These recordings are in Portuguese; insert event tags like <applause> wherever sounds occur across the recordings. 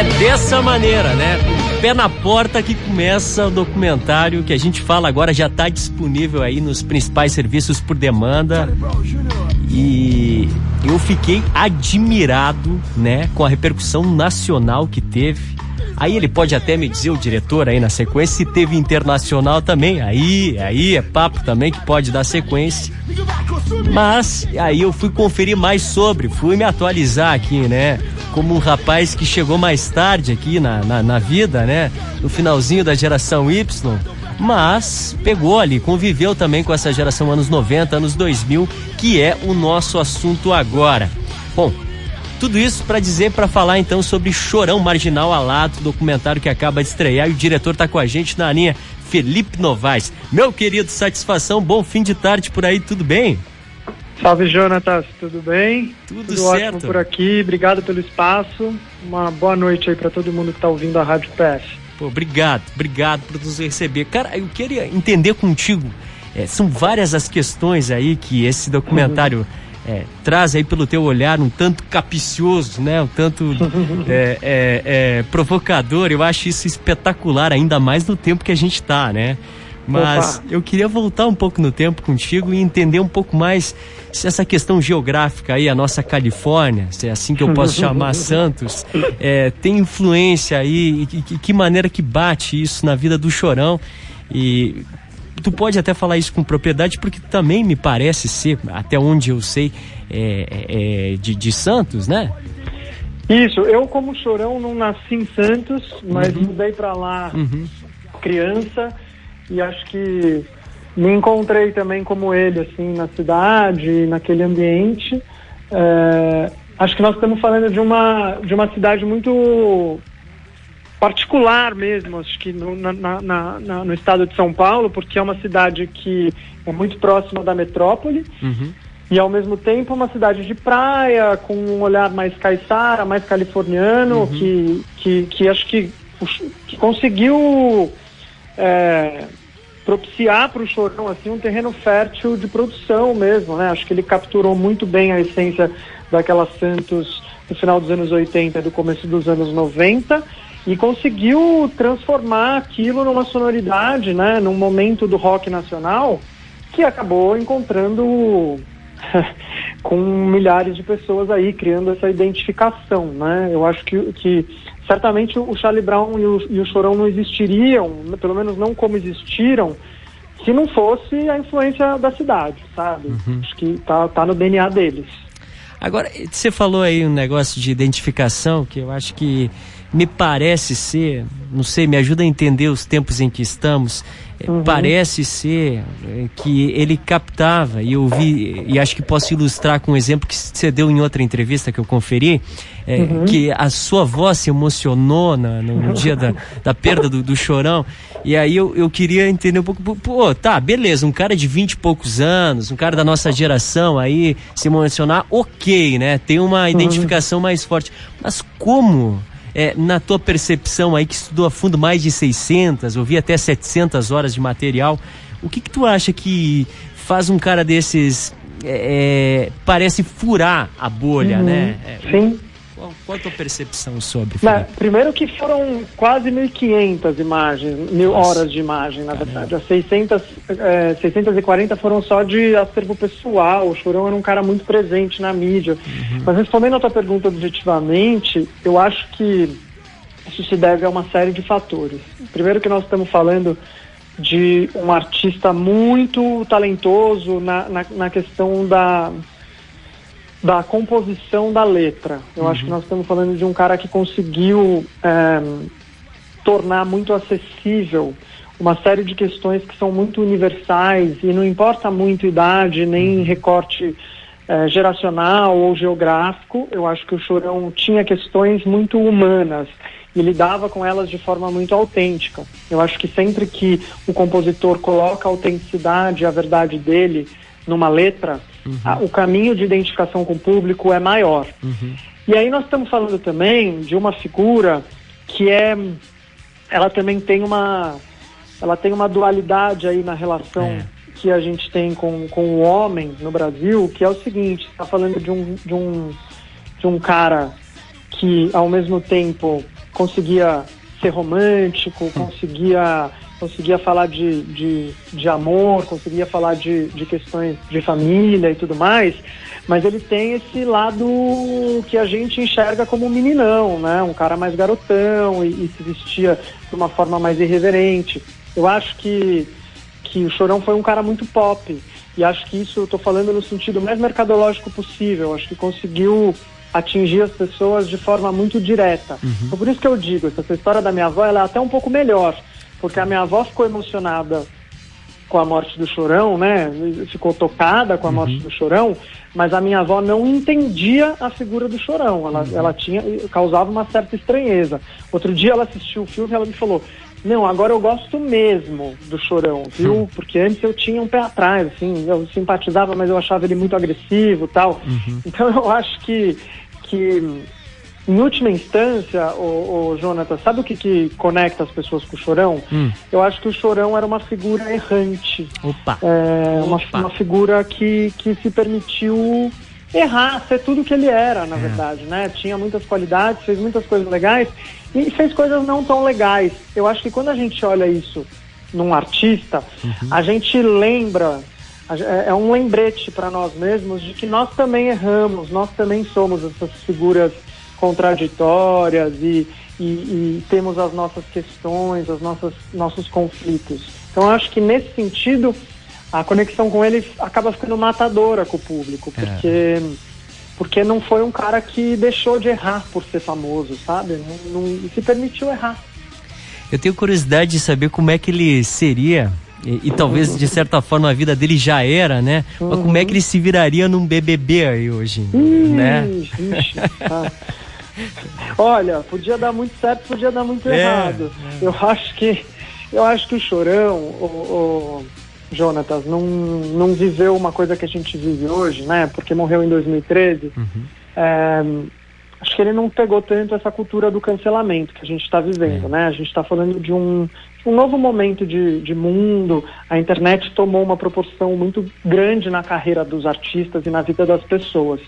É dessa maneira, né? Pé na porta que começa o documentário que a gente fala agora já está disponível aí nos principais serviços por demanda. E eu fiquei admirado, né, com a repercussão nacional que teve. Aí ele pode até me dizer, o diretor aí na sequência, se teve internacional também. Aí, aí é papo também que pode dar sequência. Mas aí eu fui conferir mais sobre, fui me atualizar aqui, né? Como um rapaz que chegou mais tarde aqui na, na, na vida, né? No finalzinho da geração Y mas pegou ali, conviveu também com essa geração anos 90, anos 2000, que é o nosso assunto agora. Bom, tudo isso para dizer, para falar então sobre Chorão Marginal Alato, documentário que acaba de estrear e o diretor está com a gente na linha, Felipe Novaes. Meu querido, satisfação, bom fim de tarde por aí, tudo bem? Salve Jonatas, tudo bem? Tudo, tudo certo. ótimo por aqui, obrigado pelo espaço. Uma boa noite aí para todo mundo que está ouvindo a Rádio PS. Pô, obrigado, obrigado por nos receber. Cara, eu queria entender contigo. É, são várias as questões aí que esse documentário é, traz aí pelo teu olhar um tanto capicioso, né? Um tanto <laughs> é, é, é, provocador. Eu acho isso espetacular, ainda mais no tempo que a gente está, né? Mas Opa. eu queria voltar um pouco no tempo contigo e entender um pouco mais se essa questão geográfica aí, a nossa Califórnia, se é assim que eu posso <laughs> chamar Santos, é, tem influência aí, e, e que maneira que bate isso na vida do Chorão. E tu pode até falar isso com propriedade, porque também me parece ser, até onde eu sei, é, é, é de, de Santos, né? Isso, eu como Chorão não nasci em Santos, mas uhum. mudei para lá uhum. criança e acho que me encontrei também como ele, assim, na cidade, naquele ambiente. É, acho que nós estamos falando de uma, de uma cidade muito particular mesmo, acho que no, na, na, na, no estado de São Paulo, porque é uma cidade que é muito próxima da metrópole. Uhum. E ao mesmo tempo uma cidade de praia, com um olhar mais caiçara, mais californiano, uhum. que, que, que acho que, que conseguiu é, propiciar para o Chorão assim um terreno fértil de produção mesmo, né? Acho que ele capturou muito bem a essência daquela Santos no final dos anos 80 e do começo dos anos 90 e conseguiu transformar aquilo numa sonoridade, né, num momento do rock nacional que acabou encontrando <laughs> com milhares de pessoas aí criando essa identificação, né? Eu acho que, que certamente o Charlie Brown e o, e o Chorão não existiriam, pelo menos não como existiram, se não fosse a influência da cidade, sabe? Uhum. Acho que tá, tá no DNA deles. Agora, você falou aí um negócio de identificação que eu acho que me parece ser, não sei, me ajuda a entender os tempos em que estamos. Uhum. Parece ser é, que ele captava, e eu vi, e acho que posso ilustrar com um exemplo que você deu em outra entrevista que eu conferi, é, uhum. que a sua voz se emocionou na, no, dia da, da perda do, do, chorão. E aí eu, eu queria entender um pouco, pô, tá, beleza, um cara de vinte e poucos anos, um cara da nossa geração aí se emocionar, ok, né? Tem uma uhum. identificação mais forte. Mas como é, na tua percepção aí que estudou a fundo mais de 600, ouvi até 700 horas de material, o que que tu acha que faz um cara desses é, é parece furar a bolha, uhum, né? Sim. Qual, qual, a tua percepção sobre? Mas, primeiro que foram quase 1.500 imagens, mil horas de imagem, na Caramba. verdade. As 600, é, 640 foram só de acervo pessoal. O Chorão era um cara muito presente na mídia. Uhum. Mas respondendo a tua pergunta objetivamente, eu acho que isso se deve a uma série de fatores. Primeiro que nós estamos falando de um artista muito talentoso na, na, na questão da da composição da letra. Eu uhum. acho que nós estamos falando de um cara que conseguiu é, tornar muito acessível uma série de questões que são muito universais e não importa muito idade nem uhum. recorte é, geracional ou geográfico. Eu acho que o Chorão tinha questões muito humanas e lidava com elas de forma muito autêntica. Eu acho que sempre que o compositor coloca a autenticidade, a verdade dele numa letra, uhum. a, o caminho de identificação com o público é maior. Uhum. E aí nós estamos falando também de uma figura que é, ela também tem uma, ela tem uma dualidade aí na relação é. que a gente tem com, com o homem no Brasil, que é o seguinte, está falando de um, de um, de um cara que ao mesmo tempo conseguia ser romântico, conseguia conseguia falar de, de, de amor, conseguia falar de, de questões de família e tudo mais, mas ele tem esse lado que a gente enxerga como um meninão, né? Um cara mais garotão e, e se vestia de uma forma mais irreverente. Eu acho que, que o Chorão foi um cara muito pop. E acho que isso eu estou falando no sentido mais mercadológico possível. Acho que conseguiu atingir as pessoas de forma muito direta. Uhum. Então, por isso que eu digo, essa história da minha avó ela é até um pouco melhor, porque a minha avó ficou emocionada com a morte do Chorão, né? Ficou tocada com a morte uhum. do Chorão, mas a minha avó não entendia a figura do Chorão. Ela, uhum. ela tinha causava uma certa estranheza. Outro dia ela assistiu o filme e ela me falou: não, agora eu gosto mesmo do Chorão, viu? Uhum. Porque antes eu tinha um pé atrás, assim, eu simpatizava, mas eu achava ele muito agressivo, tal. Uhum. Então eu acho que que em última instância, o, o Jonathan, sabe o que, que conecta as pessoas com o Chorão? Hum. Eu acho que o Chorão era uma figura errante. Opa. É, Opa. Uma, uma figura que, que se permitiu errar, ser tudo que ele era, na é. verdade, né? Tinha muitas qualidades, fez muitas coisas legais e fez coisas não tão legais. Eu acho que quando a gente olha isso num artista, uhum. a gente lembra, é, é um lembrete para nós mesmos de que nós também erramos, nós também somos essas figuras contraditórias e, e, e temos as nossas questões, os nossos conflitos. Então, acho que nesse sentido, a conexão com ele acaba ficando matadora com o público, é. porque, é. porque não foi um cara que deixou de errar por ser famoso, sabe? Não, não se permitiu errar. Eu tenho curiosidade de saber como é que ele seria e, e, talvez de certa forma a vida dele já era, né? Uhum. Mas como é que ele se viraria num BBB aí hoje, ixi, né? Ixi, tá. <laughs> Olha, podia dar muito certo, podia dar muito é, errado. É. Eu acho que eu acho que o Chorão, o, o Jonatas, não, não viveu uma coisa que a gente vive hoje, né? Porque morreu em 2013. Uhum. É, acho que ele não pegou tanto essa cultura do cancelamento que a gente está vivendo, é. né? A gente está falando de um, um novo momento de, de mundo. A internet tomou uma proporção muito grande na carreira dos artistas e na vida das pessoas.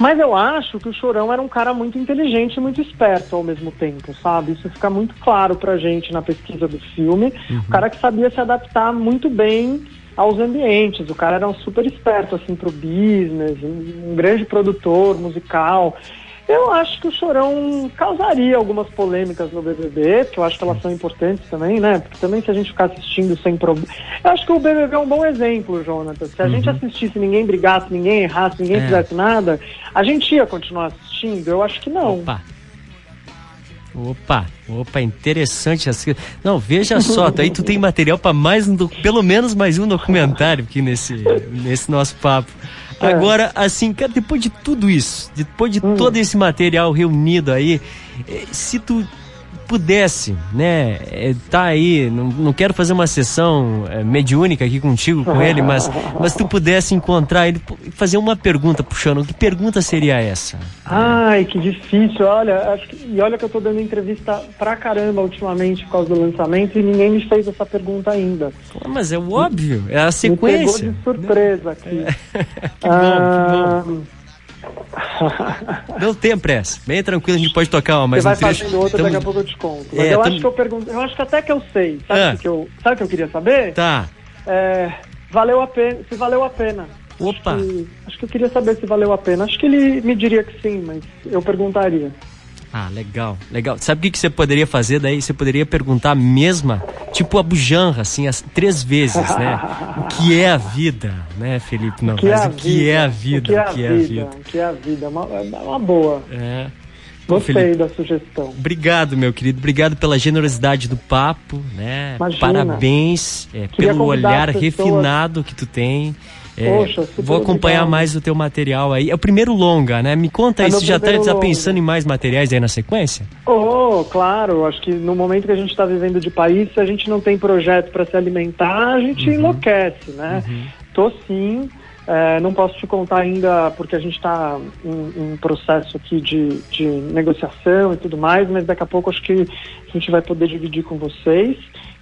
Mas eu acho que o Chorão era um cara muito inteligente e muito esperto ao mesmo tempo, sabe? Isso fica muito claro pra gente na pesquisa do filme. Uhum. O cara que sabia se adaptar muito bem aos ambientes. O cara era um super esperto, assim, pro business, um grande produtor musical. Eu acho que o Chorão causaria algumas polêmicas no BBB, que eu acho que elas são importantes também, né? Porque também se a gente ficar assistindo sem problema... Eu acho que o BBB é um bom exemplo, Jonathan. Se a uhum. gente assistisse, ninguém brigasse, ninguém errasse, ninguém é. fizesse nada, a gente ia continuar assistindo? Eu acho que não. Opa. Opa, opa, interessante. Não, veja só, aí tu tem material para mais um, pelo menos mais um documentário aqui nesse, nesse nosso papo. É. Agora, assim, cara, depois de tudo isso, depois de hum. todo esse material reunido aí, eh, se tu pudesse, né, eh, tá aí, não, não quero fazer uma sessão é, mediúnica aqui contigo, com ele, mas, mas tu pudesse encontrar ele, fazer uma pergunta puxando, que pergunta seria essa? Ai, que difícil, olha, que, e olha que eu tô dando entrevista pra caramba ultimamente por causa do lançamento e ninguém me fez essa pergunta ainda. Mas é óbvio, é a sequência. Me pegou de surpresa aqui. É. <laughs> que bom, ah, que bom. <laughs> Não tem pressa. Bem tranquilo, a gente pode tocar mais Você um vai trecho. fazendo outra, daqui a pouco eu te conto. Mas é, eu acho que eu pergunto, eu acho que até que eu sei. Sabe o ah. que eu, sabe que eu queria saber? Tá. É, valeu a pena, se valeu a pena. Opa. Acho que, acho que eu queria saber se valeu a pena. Acho que ele me diria que sim, mas eu perguntaria. Ah, legal, legal. Sabe o que, que você poderia fazer daí? Você poderia perguntar a mesma, tipo a bujanra, assim, as, três vezes, né? <laughs> o que é a vida, né, Felipe? Não, o que, é, a o que é a vida? O que é a vida? O que é a vida? É uma, é uma boa. É. Gostei Felipe, da sugestão. Obrigado, meu querido. Obrigado pela generosidade do papo, né? Imagina. Parabéns é, pelo olhar refinado que tu tem. É, Poxa, vou acompanhar legal. mais o teu material aí. É o primeiro longa, né? Me conta é aí, você já está tá pensando em mais materiais aí na sequência? Oh, claro. Acho que no momento que a gente está vivendo de país, se a gente não tem projeto para se alimentar, a gente uhum. enlouquece, né? Uhum. Tô sim. É, não posso te contar ainda porque a gente está em, em, processo aqui de, de negociação e tudo mais, mas daqui a pouco acho que a gente vai poder dividir com vocês.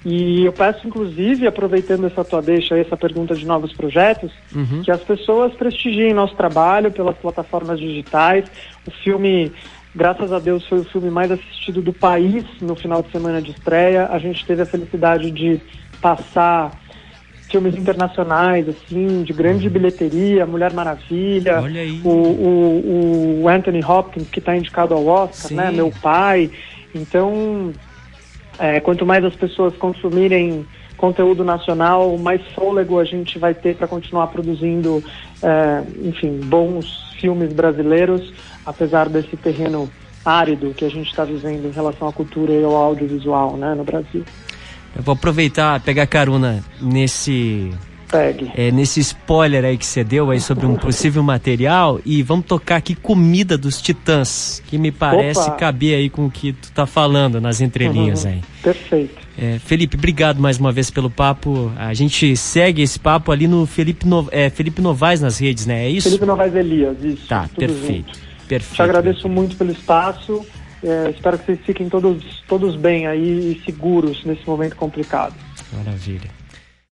E eu peço, inclusive, aproveitando essa tua deixa, essa pergunta de novos projetos, uhum. que as pessoas prestigiem nosso trabalho pelas plataformas digitais. O filme Graças a Deus foi o filme mais assistido do país no final de semana de estreia. A gente teve a felicidade de passar filmes internacionais, assim, de grande uhum. bilheteria, Mulher Maravilha, o, o, o, Anthony Hopkins, que está indicado ao Oscar, né? Meu pai. Então, é, quanto mais as pessoas consumirem conteúdo nacional, mais fôlego a gente vai ter para continuar produzindo, é, enfim, bons filmes brasileiros, apesar desse terreno árido que a gente está vivendo em relação à cultura e ao audiovisual né, no Brasil. Eu vou aproveitar, pegar carona nesse Pegue. É, nesse spoiler aí que você deu aí sobre um possível material e vamos tocar aqui Comida dos Titãs, que me parece Opa. caber aí com o que tu tá falando nas entrelinhas uhum. aí. Perfeito. É, Felipe, obrigado mais uma vez pelo papo. A gente segue esse papo ali no Felipe, no, é, Felipe Novaes nas redes, né? É isso? Felipe Novaes Elias, isso. Tá, perfeito. perfeito. Te agradeço muito pelo espaço. É, espero que vocês fiquem todos, todos bem aí e seguros nesse momento complicado. Maravilha.